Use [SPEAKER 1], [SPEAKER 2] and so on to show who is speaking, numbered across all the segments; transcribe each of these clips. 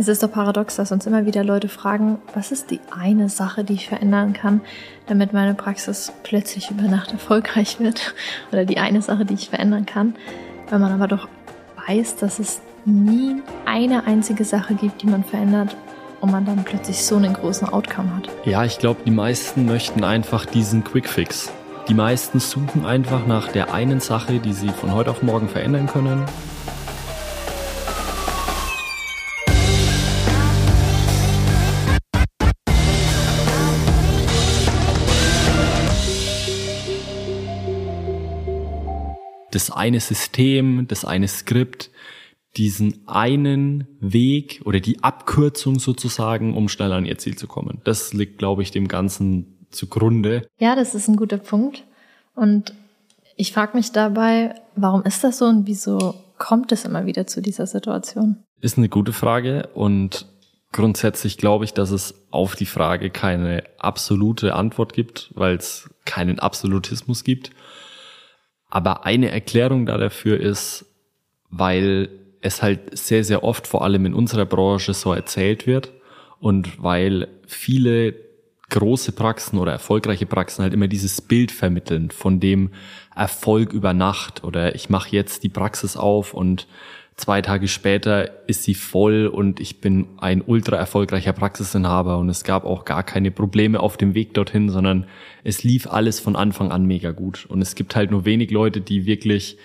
[SPEAKER 1] Es ist doch paradox, dass uns immer wieder Leute fragen, was ist die eine Sache, die ich verändern kann, damit meine Praxis plötzlich über Nacht erfolgreich wird oder die eine Sache, die ich verändern kann, wenn man aber doch weiß, dass es nie eine einzige Sache gibt, die man verändert und man dann plötzlich so einen großen Outcome hat.
[SPEAKER 2] Ja, ich glaube, die meisten möchten einfach diesen Quickfix. Die meisten suchen einfach nach der einen Sache, die sie von heute auf morgen verändern können das eine System, das eine Skript, diesen einen Weg oder die Abkürzung sozusagen, um schneller an ihr Ziel zu kommen. Das liegt, glaube ich, dem Ganzen zugrunde.
[SPEAKER 1] Ja, das ist ein guter Punkt. Und ich frage mich dabei, warum ist das so und wieso kommt es immer wieder zu dieser Situation?
[SPEAKER 2] Ist eine gute Frage und grundsätzlich glaube ich, dass es auf die Frage keine absolute Antwort gibt, weil es keinen Absolutismus gibt. Aber eine Erklärung da dafür ist, weil es halt sehr, sehr oft, vor allem in unserer Branche, so erzählt wird und weil viele große Praxen oder erfolgreiche Praxen halt immer dieses Bild vermitteln von dem Erfolg über Nacht oder ich mache jetzt die Praxis auf und zwei Tage später ist sie voll und ich bin ein ultra erfolgreicher Praxisinhaber und es gab auch gar keine Probleme auf dem Weg dorthin, sondern es lief alles von Anfang an mega gut. Und es gibt halt nur wenig Leute, die wirklich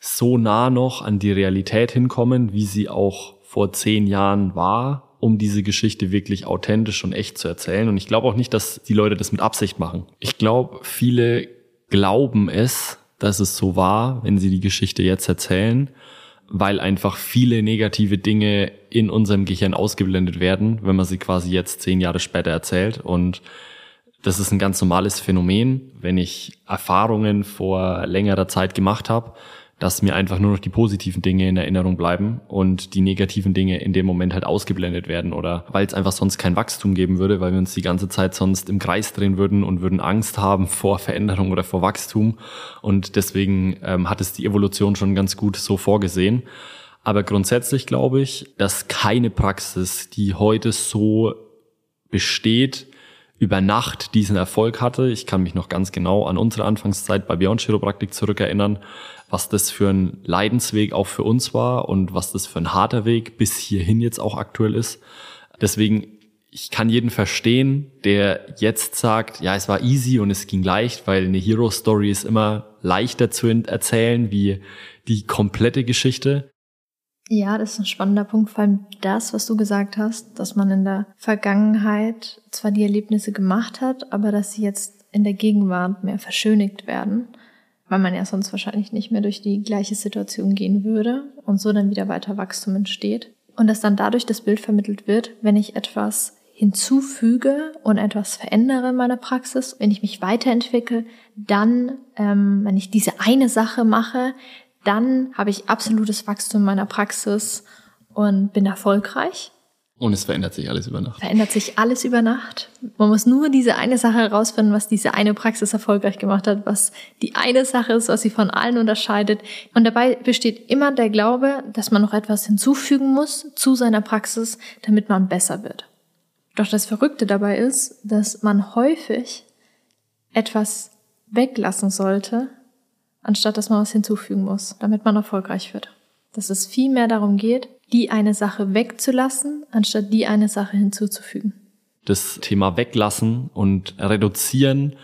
[SPEAKER 2] so nah noch an die Realität hinkommen, wie sie auch vor zehn Jahren war, um diese Geschichte wirklich authentisch und echt zu erzählen. Und ich glaube auch nicht, dass die Leute das mit Absicht machen. Ich glaube, viele glauben es, dass es so war, wenn sie die Geschichte jetzt erzählen weil einfach viele negative Dinge in unserem Gehirn ausgeblendet werden, wenn man sie quasi jetzt zehn Jahre später erzählt. Und das ist ein ganz normales Phänomen. Wenn ich Erfahrungen vor längerer Zeit gemacht habe, dass mir einfach nur noch die positiven Dinge in Erinnerung bleiben und die negativen Dinge in dem Moment halt ausgeblendet werden oder weil es einfach sonst kein Wachstum geben würde, weil wir uns die ganze Zeit sonst im Kreis drehen würden und würden Angst haben vor Veränderung oder vor Wachstum und deswegen ähm, hat es die Evolution schon ganz gut so vorgesehen. Aber grundsätzlich glaube ich, dass keine Praxis, die heute so besteht, über Nacht diesen Erfolg hatte. Ich kann mich noch ganz genau an unsere Anfangszeit bei Beyond Chiropraktik zurückerinnern, was das für ein Leidensweg auch für uns war und was das für ein harter Weg bis hierhin jetzt auch aktuell ist. Deswegen, ich kann jeden verstehen, der jetzt sagt, ja, es war easy und es ging leicht, weil eine Hero Story ist immer leichter zu erzählen wie die komplette Geschichte.
[SPEAKER 1] Ja, das ist ein spannender Punkt, vor allem das, was du gesagt hast, dass man in der Vergangenheit zwar die Erlebnisse gemacht hat, aber dass sie jetzt in der Gegenwart mehr verschönigt werden weil man ja sonst wahrscheinlich nicht mehr durch die gleiche Situation gehen würde und so dann wieder weiter Wachstum entsteht. Und dass dann dadurch das Bild vermittelt wird, wenn ich etwas hinzufüge und etwas verändere in meiner Praxis, wenn ich mich weiterentwickle, dann, ähm, wenn ich diese eine Sache mache, dann habe ich absolutes Wachstum in meiner Praxis und bin erfolgreich.
[SPEAKER 2] Und es verändert sich alles über Nacht.
[SPEAKER 1] Verändert sich alles über Nacht. Man muss nur diese eine Sache herausfinden, was diese eine Praxis erfolgreich gemacht hat, was die eine Sache ist, was sie von allen unterscheidet. Und dabei besteht immer der Glaube, dass man noch etwas hinzufügen muss zu seiner Praxis, damit man besser wird. Doch das Verrückte dabei ist, dass man häufig etwas weglassen sollte, anstatt dass man was hinzufügen muss, damit man erfolgreich wird. Dass es viel mehr darum geht, die eine Sache wegzulassen, anstatt die eine Sache hinzuzufügen.
[SPEAKER 2] Das Thema weglassen und reduzieren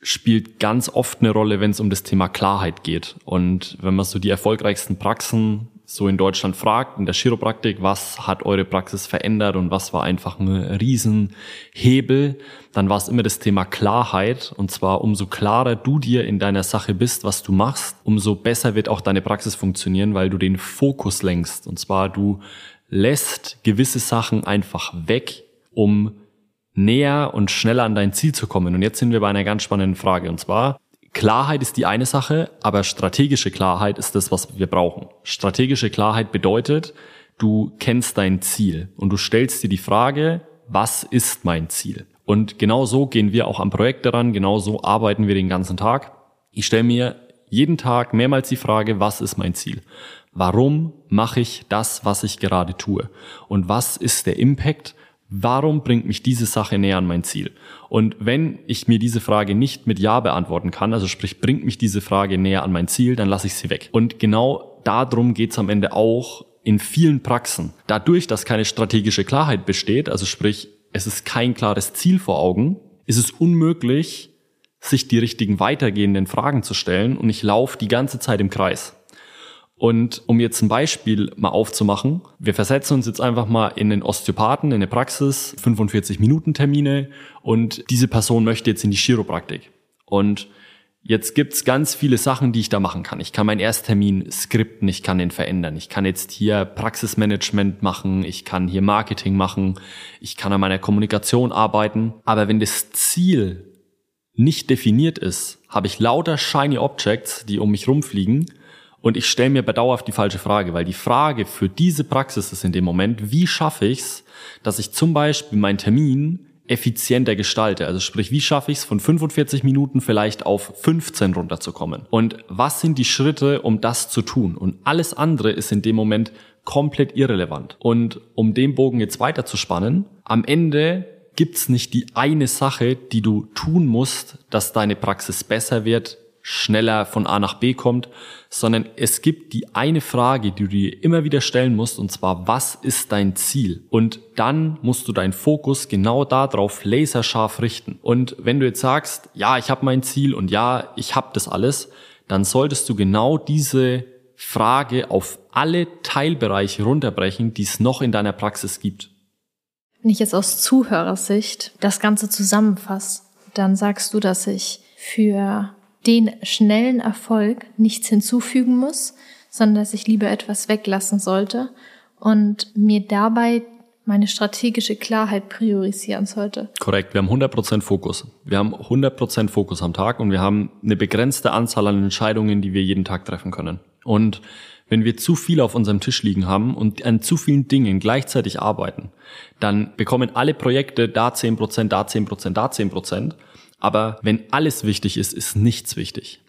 [SPEAKER 2] spielt ganz oft eine Rolle, wenn es um das Thema Klarheit geht. Und wenn man so die erfolgreichsten Praxen so in Deutschland fragt, in der Chiropraktik, was hat eure Praxis verändert und was war einfach ein Riesenhebel, dann war es immer das Thema Klarheit. Und zwar umso klarer du dir in deiner Sache bist, was du machst, umso besser wird auch deine Praxis funktionieren, weil du den Fokus lenkst. Und zwar du lässt gewisse Sachen einfach weg, um näher und schneller an dein Ziel zu kommen. Und jetzt sind wir bei einer ganz spannenden Frage. Und zwar, Klarheit ist die eine Sache, aber strategische Klarheit ist das, was wir brauchen. Strategische Klarheit bedeutet, du kennst dein Ziel und du stellst dir die Frage, was ist mein Ziel? Und genau so gehen wir auch am Projekt daran, genau so arbeiten wir den ganzen Tag. Ich stelle mir jeden Tag mehrmals die Frage, was ist mein Ziel? Warum mache ich das, was ich gerade tue? Und was ist der Impact? Warum bringt mich diese Sache näher an mein Ziel? Und wenn ich mir diese Frage nicht mit Ja beantworten kann, also sprich, bringt mich diese Frage näher an mein Ziel, dann lasse ich sie weg. Und genau darum geht's am Ende auch in vielen Praxen. Dadurch, dass keine strategische Klarheit besteht, also sprich, es ist kein klares Ziel vor Augen, ist es unmöglich, sich die richtigen weitergehenden Fragen zu stellen und ich laufe die ganze Zeit im Kreis. Und um jetzt ein Beispiel mal aufzumachen, wir versetzen uns jetzt einfach mal in den Osteopathen, in eine Praxis, 45 Minuten Termine und diese Person möchte jetzt in die Chiropraktik. Und jetzt gibt's ganz viele Sachen, die ich da machen kann. Ich kann meinen Ersttermin skripten, ich kann den verändern. Ich kann jetzt hier Praxismanagement machen, ich kann hier Marketing machen, ich kann an meiner Kommunikation arbeiten. Aber wenn das Ziel nicht definiert ist, habe ich lauter shiny Objects, die um mich rumfliegen und ich stelle mir bedauerhaft die falsche Frage, weil die Frage für diese Praxis ist in dem Moment, wie schaffe ich es, dass ich zum Beispiel meinen Termin effizienter gestalte. Also sprich, wie schaffe ich es von 45 Minuten vielleicht auf 15 runterzukommen? Und was sind die Schritte, um das zu tun? Und alles andere ist in dem Moment komplett irrelevant. Und um den Bogen jetzt weiter zu spannen, am Ende gibt's nicht die eine Sache, die du tun musst, dass deine Praxis besser wird, schneller von A nach B kommt, sondern es gibt die eine Frage, die du dir immer wieder stellen musst, und zwar, was ist dein Ziel? Und dann musst du deinen Fokus genau darauf laserscharf richten. Und wenn du jetzt sagst, ja, ich habe mein Ziel und ja, ich habe das alles, dann solltest du genau diese Frage auf alle Teilbereiche runterbrechen, die es noch in deiner Praxis gibt.
[SPEAKER 1] Wenn ich jetzt aus Zuhörersicht das Ganze zusammenfasse, dann sagst du, dass ich für den schnellen Erfolg nichts hinzufügen muss, sondern dass ich lieber etwas weglassen sollte und mir dabei meine strategische Klarheit priorisieren sollte.
[SPEAKER 2] Korrekt, wir haben 100% Fokus. Wir haben 100% Fokus am Tag und wir haben eine begrenzte Anzahl an Entscheidungen, die wir jeden Tag treffen können. Und wenn wir zu viel auf unserem Tisch liegen haben und an zu vielen Dingen gleichzeitig arbeiten, dann bekommen alle Projekte da 10%, da 10%, da 10%. Aber wenn alles wichtig ist, ist nichts wichtig.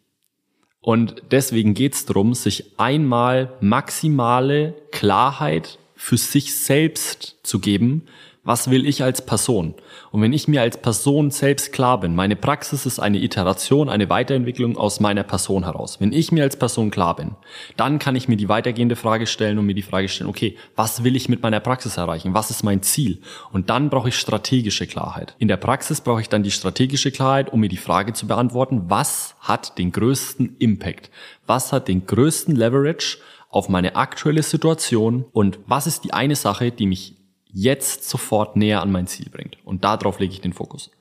[SPEAKER 2] Und deswegen geht es darum, sich einmal maximale Klarheit für sich selbst zu geben, was will ich als Person? Und wenn ich mir als Person selbst klar bin, meine Praxis ist eine Iteration, eine Weiterentwicklung aus meiner Person heraus. Wenn ich mir als Person klar bin, dann kann ich mir die weitergehende Frage stellen und mir die Frage stellen, okay, was will ich mit meiner Praxis erreichen? Was ist mein Ziel? Und dann brauche ich strategische Klarheit. In der Praxis brauche ich dann die strategische Klarheit, um mir die Frage zu beantworten, was hat den größten Impact? Was hat den größten Leverage auf meine aktuelle Situation und was ist die eine Sache, die mich jetzt sofort näher an mein Ziel bringt. Und darauf lege ich den Fokus.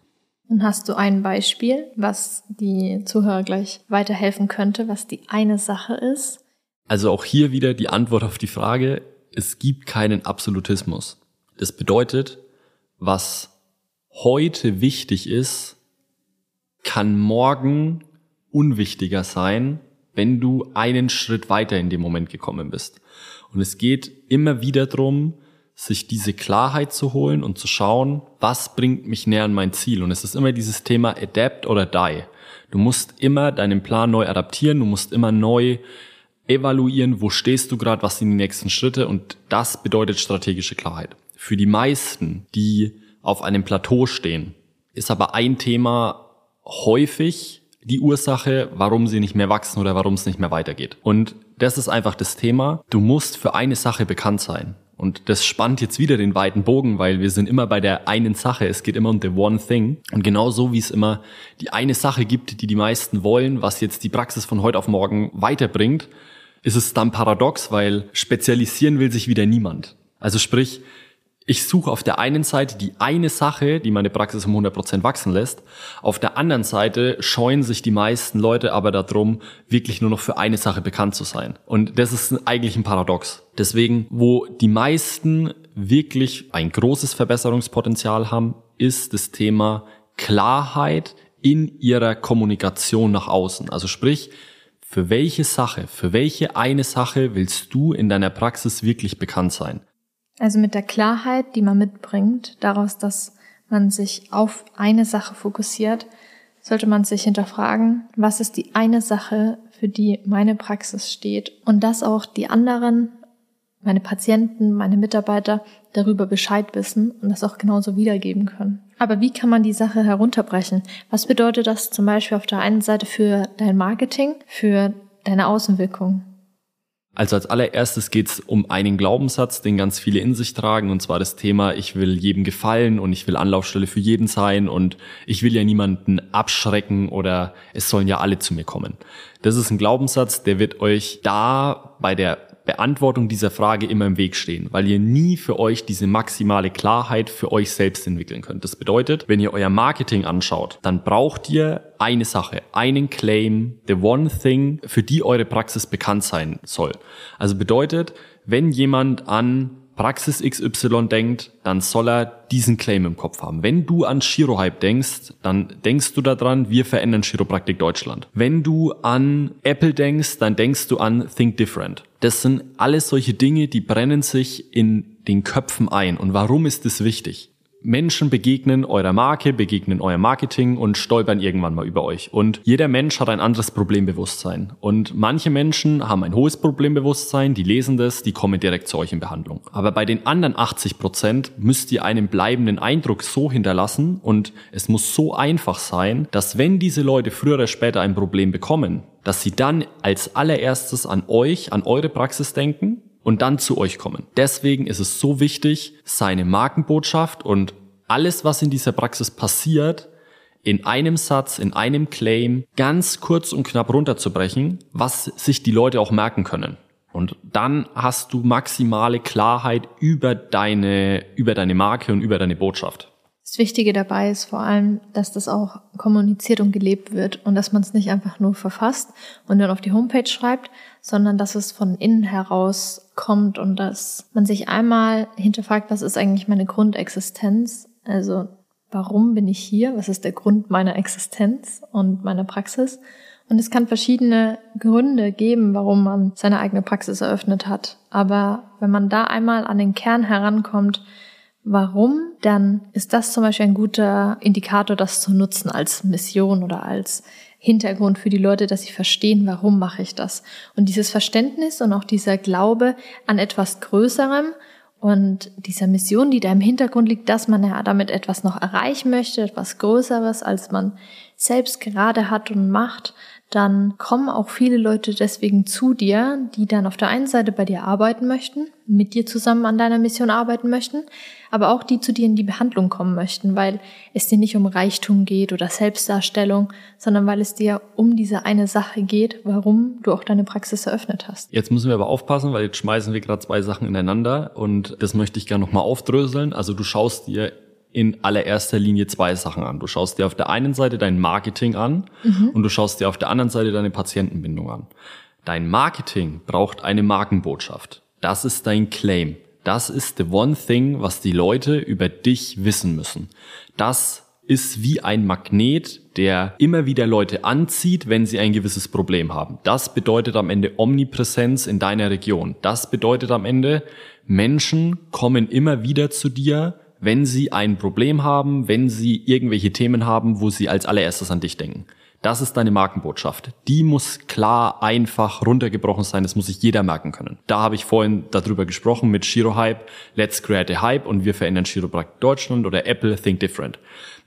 [SPEAKER 1] Und hast du ein Beispiel, was die Zuhörer gleich weiterhelfen könnte, was die eine Sache ist?
[SPEAKER 2] Also auch hier wieder die Antwort auf die Frage, es gibt keinen Absolutismus. Das bedeutet, was heute wichtig ist, kann morgen unwichtiger sein, wenn du einen Schritt weiter in dem Moment gekommen bist. Und es geht immer wieder drum sich diese Klarheit zu holen und zu schauen, was bringt mich näher an mein Ziel. Und es ist immer dieses Thema Adapt oder Die. Du musst immer deinen Plan neu adaptieren, du musst immer neu evaluieren, wo stehst du gerade, was sind die nächsten Schritte und das bedeutet strategische Klarheit. Für die meisten, die auf einem Plateau stehen, ist aber ein Thema häufig die Ursache, warum sie nicht mehr wachsen oder warum es nicht mehr weitergeht. Und das ist einfach das Thema. Du musst für eine Sache bekannt sein. Und das spannt jetzt wieder den weiten Bogen, weil wir sind immer bei der einen Sache. Es geht immer um the one thing. Und genau so wie es immer die eine Sache gibt, die die meisten wollen, was jetzt die Praxis von heute auf morgen weiterbringt, ist es dann paradox, weil spezialisieren will sich wieder niemand. Also sprich, ich suche auf der einen Seite die eine Sache, die meine Praxis um 100% wachsen lässt. Auf der anderen Seite scheuen sich die meisten Leute aber darum, wirklich nur noch für eine Sache bekannt zu sein. Und das ist eigentlich ein Paradox. Deswegen, wo die meisten wirklich ein großes Verbesserungspotenzial haben, ist das Thema Klarheit in ihrer Kommunikation nach außen. Also sprich, für welche Sache, für welche eine Sache willst du in deiner Praxis wirklich bekannt sein?
[SPEAKER 1] Also mit der Klarheit, die man mitbringt, daraus, dass man sich auf eine Sache fokussiert, sollte man sich hinterfragen, was ist die eine Sache, für die meine Praxis steht und dass auch die anderen, meine Patienten, meine Mitarbeiter darüber Bescheid wissen und das auch genauso wiedergeben können. Aber wie kann man die Sache herunterbrechen? Was bedeutet das zum Beispiel auf der einen Seite für dein Marketing, für deine Außenwirkung?
[SPEAKER 2] Also als allererstes geht es um einen Glaubenssatz, den ganz viele in sich tragen, und zwar das Thema, ich will jedem gefallen und ich will Anlaufstelle für jeden sein und ich will ja niemanden abschrecken oder es sollen ja alle zu mir kommen. Das ist ein Glaubenssatz, der wird euch da bei der Beantwortung dieser Frage immer im Weg stehen, weil ihr nie für euch diese maximale Klarheit für euch selbst entwickeln könnt. Das bedeutet, wenn ihr euer Marketing anschaut, dann braucht ihr eine Sache, einen Claim, the one thing, für die eure Praxis bekannt sein soll. Also bedeutet, wenn jemand an Praxis XY denkt, dann soll er diesen Claim im Kopf haben. Wenn du an Chirohype denkst, dann denkst du daran, wir verändern Chiropraktik Deutschland. Wenn du an Apple denkst, dann denkst du an Think Different. Das sind alles solche Dinge, die brennen sich in den Köpfen ein. Und warum ist das wichtig? Menschen begegnen eurer Marke, begegnen euer Marketing und stolpern irgendwann mal über euch. Und jeder Mensch hat ein anderes Problembewusstsein. Und manche Menschen haben ein hohes Problembewusstsein, die lesen das, die kommen direkt zu euch in Behandlung. Aber bei den anderen 80 Prozent müsst ihr einen bleibenden Eindruck so hinterlassen und es muss so einfach sein, dass wenn diese Leute früher oder später ein Problem bekommen, dass sie dann als allererstes an euch, an eure Praxis denken und dann zu euch kommen. Deswegen ist es so wichtig, seine Markenbotschaft und alles, was in dieser Praxis passiert, in einem Satz, in einem Claim ganz kurz und knapp runterzubrechen, was sich die Leute auch merken können. Und dann hast du maximale Klarheit über deine, über deine Marke und über deine Botschaft.
[SPEAKER 1] Das Wichtige dabei ist vor allem, dass das auch kommuniziert und gelebt wird und dass man es nicht einfach nur verfasst und dann auf die Homepage schreibt, sondern dass es von innen heraus kommt und dass man sich einmal hinterfragt, was ist eigentlich meine Grundexistenz? Also warum bin ich hier? Was ist der Grund meiner Existenz und meiner Praxis? Und es kann verschiedene Gründe geben, warum man seine eigene Praxis eröffnet hat. Aber wenn man da einmal an den Kern herankommt, warum, dann ist das zum Beispiel ein guter Indikator, das zu nutzen als Mission oder als Hintergrund für die Leute, dass sie verstehen, warum mache ich das. Und dieses Verständnis und auch dieser Glaube an etwas Größerem und dieser Mission, die da im Hintergrund liegt, dass man ja damit etwas noch erreichen möchte, etwas Größeres, als man selbst gerade hat und macht, dann kommen auch viele Leute deswegen zu dir, die dann auf der einen Seite bei dir arbeiten möchten, mit dir zusammen an deiner Mission arbeiten möchten, aber auch die zu dir in die Behandlung kommen möchten, weil es dir nicht um Reichtum geht oder Selbstdarstellung, sondern weil es dir um diese eine Sache geht, warum du auch deine Praxis eröffnet hast.
[SPEAKER 2] Jetzt müssen wir aber aufpassen, weil jetzt schmeißen wir gerade zwei Sachen ineinander und das möchte ich gerne nochmal aufdröseln. Also du schaust dir in allererster Linie zwei Sachen an. Du schaust dir auf der einen Seite dein Marketing an mhm. und du schaust dir auf der anderen Seite deine Patientenbindung an. Dein Marketing braucht eine Markenbotschaft. Das ist dein Claim. Das ist the one thing, was die Leute über dich wissen müssen. Das ist wie ein Magnet, der immer wieder Leute anzieht, wenn sie ein gewisses Problem haben. Das bedeutet am Ende Omnipräsenz in deiner Region. Das bedeutet am Ende, Menschen kommen immer wieder zu dir, wenn sie ein Problem haben, wenn sie irgendwelche Themen haben, wo sie als allererstes an dich denken. Das ist deine Markenbotschaft. Die muss klar, einfach, runtergebrochen sein. Das muss sich jeder merken können. Da habe ich vorhin darüber gesprochen mit Shiro Hype, Let's Create a Hype und wir verändern Chiropraktik Deutschland oder Apple Think Different.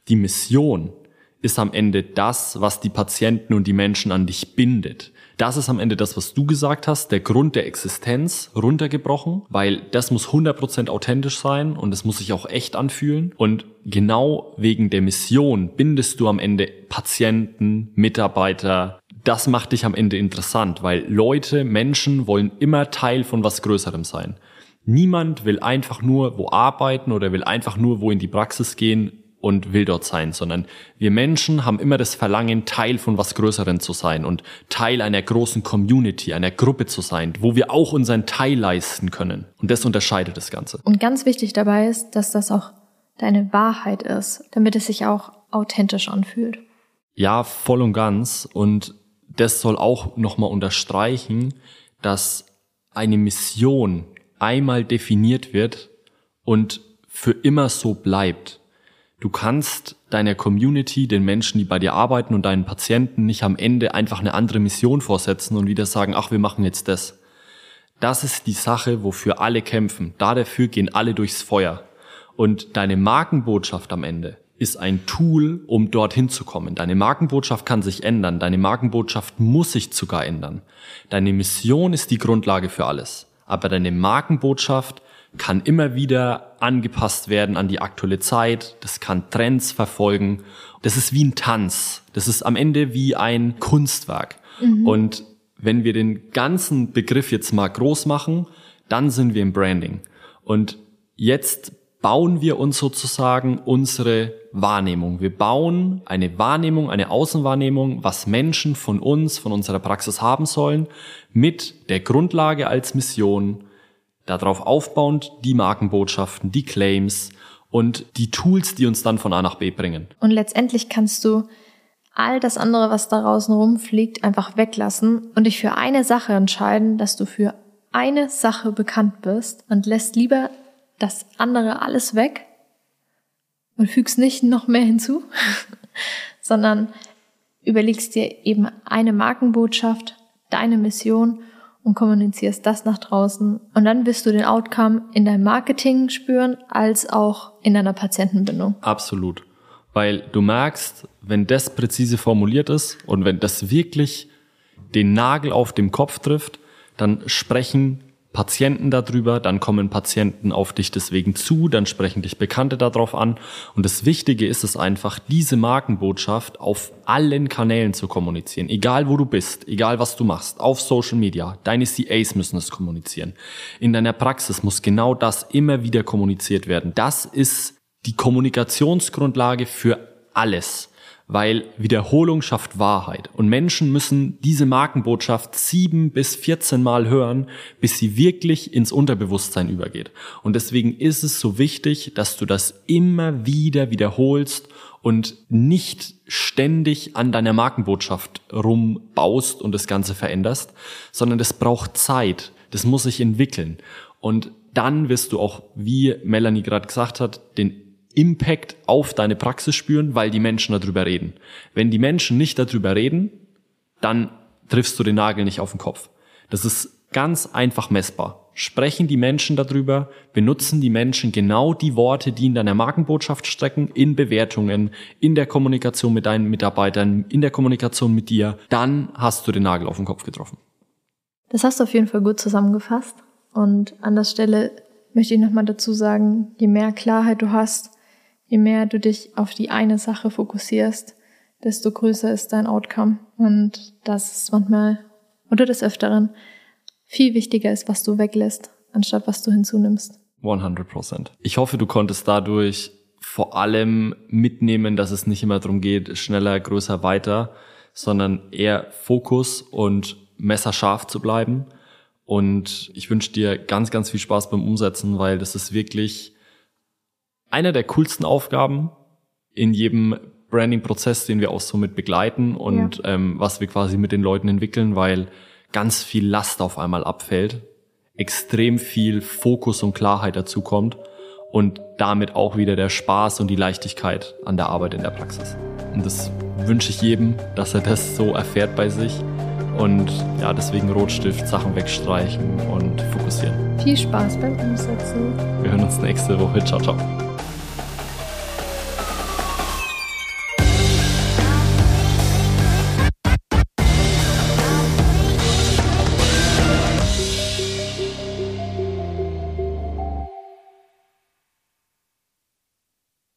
[SPEAKER 2] Die Mission ist am Ende das, was die Patienten und die Menschen an dich bindet. Das ist am Ende das, was du gesagt hast, der Grund der Existenz runtergebrochen, weil das muss 100% authentisch sein und es muss sich auch echt anfühlen. Und genau wegen der Mission bindest du am Ende Patienten, Mitarbeiter. Das macht dich am Ende interessant, weil Leute, Menschen wollen immer Teil von was Größerem sein. Niemand will einfach nur wo arbeiten oder will einfach nur wo in die Praxis gehen und will dort sein, sondern wir Menschen haben immer das Verlangen, Teil von was Größeren zu sein und Teil einer großen Community, einer Gruppe zu sein, wo wir auch unseren Teil leisten können. Und das unterscheidet das Ganze.
[SPEAKER 1] Und ganz wichtig dabei ist, dass das auch deine Wahrheit ist, damit es sich auch authentisch anfühlt.
[SPEAKER 2] Ja, voll und ganz. Und das soll auch nochmal unterstreichen, dass eine Mission einmal definiert wird und für immer so bleibt Du kannst deiner Community, den Menschen, die bei dir arbeiten und deinen Patienten nicht am Ende einfach eine andere Mission vorsetzen und wieder sagen, ach, wir machen jetzt das. Das ist die Sache, wofür alle kämpfen. Da dafür gehen alle durchs Feuer. Und deine Markenbotschaft am Ende ist ein Tool, um dorthin zu kommen. Deine Markenbotschaft kann sich ändern. Deine Markenbotschaft muss sich sogar ändern. Deine Mission ist die Grundlage für alles. Aber deine Markenbotschaft kann immer wieder angepasst werden an die aktuelle Zeit. Das kann Trends verfolgen. Das ist wie ein Tanz. Das ist am Ende wie ein Kunstwerk. Mhm. Und wenn wir den ganzen Begriff jetzt mal groß machen, dann sind wir im Branding. Und jetzt bauen wir uns sozusagen unsere Wahrnehmung. Wir bauen eine Wahrnehmung, eine Außenwahrnehmung, was Menschen von uns, von unserer Praxis haben sollen, mit der Grundlage als Mission, darauf aufbauend die Markenbotschaften, die Claims und die Tools, die uns dann von A nach B bringen.
[SPEAKER 1] Und letztendlich kannst du all das andere, was da draußen rumfliegt, einfach weglassen und dich für eine Sache entscheiden, dass du für eine Sache bekannt bist und lässt lieber das andere alles weg und fügst nicht noch mehr hinzu, sondern überlegst dir eben eine Markenbotschaft, deine Mission und kommunizierst das nach draußen. Und dann wirst du den Outcome in deinem Marketing spüren, als auch in deiner Patientenbindung.
[SPEAKER 2] Absolut. Weil du merkst, wenn das präzise formuliert ist und wenn das wirklich den Nagel auf dem Kopf trifft, dann sprechen Patienten darüber, dann kommen Patienten auf dich deswegen zu, dann sprechen dich Bekannte darauf an. Und das Wichtige ist es einfach, diese Markenbotschaft auf allen Kanälen zu kommunizieren. Egal wo du bist, egal was du machst, auf Social Media. Deine CAs müssen es kommunizieren. In deiner Praxis muss genau das immer wieder kommuniziert werden. Das ist die Kommunikationsgrundlage für alles weil Wiederholung schafft Wahrheit. Und Menschen müssen diese Markenbotschaft sieben bis 14 Mal hören, bis sie wirklich ins Unterbewusstsein übergeht. Und deswegen ist es so wichtig, dass du das immer wieder wiederholst und nicht ständig an deiner Markenbotschaft rumbaust und das Ganze veränderst, sondern das braucht Zeit. Das muss sich entwickeln. Und dann wirst du auch, wie Melanie gerade gesagt hat, den Impact auf deine Praxis spüren, weil die Menschen darüber reden. Wenn die Menschen nicht darüber reden, dann triffst du den Nagel nicht auf den Kopf. Das ist ganz einfach messbar. Sprechen die Menschen darüber, benutzen die Menschen genau die Worte, die in deiner Markenbotschaft stecken, in Bewertungen, in der Kommunikation mit deinen Mitarbeitern, in der Kommunikation mit dir, dann hast du den Nagel auf den Kopf getroffen.
[SPEAKER 1] Das hast du auf jeden Fall gut zusammengefasst. Und an der Stelle möchte ich nochmal dazu sagen, je mehr Klarheit du hast, je mehr du dich auf die eine Sache fokussierst, desto größer ist dein Outcome. Und das ist manchmal oder des Öfteren viel wichtiger ist, was du weglässt, anstatt was du hinzunimmst.
[SPEAKER 2] 100% Ich hoffe, du konntest dadurch vor allem mitnehmen, dass es nicht immer darum geht, schneller, größer, weiter, sondern eher Fokus und messerscharf zu bleiben. Und ich wünsche dir ganz, ganz viel Spaß beim Umsetzen, weil das ist wirklich einer der coolsten Aufgaben in jedem Branding-Prozess, den wir auch so mit begleiten und ja. ähm, was wir quasi mit den Leuten entwickeln, weil ganz viel Last auf einmal abfällt, extrem viel Fokus und Klarheit dazu kommt und damit auch wieder der Spaß und die Leichtigkeit an der Arbeit in der Praxis. Und das wünsche ich jedem, dass er das so erfährt bei sich und ja, deswegen Rotstift, Sachen wegstreichen und fokussieren.
[SPEAKER 1] Viel Spaß beim Umsetzen.
[SPEAKER 2] Wir hören uns nächste Woche. Ciao, ciao.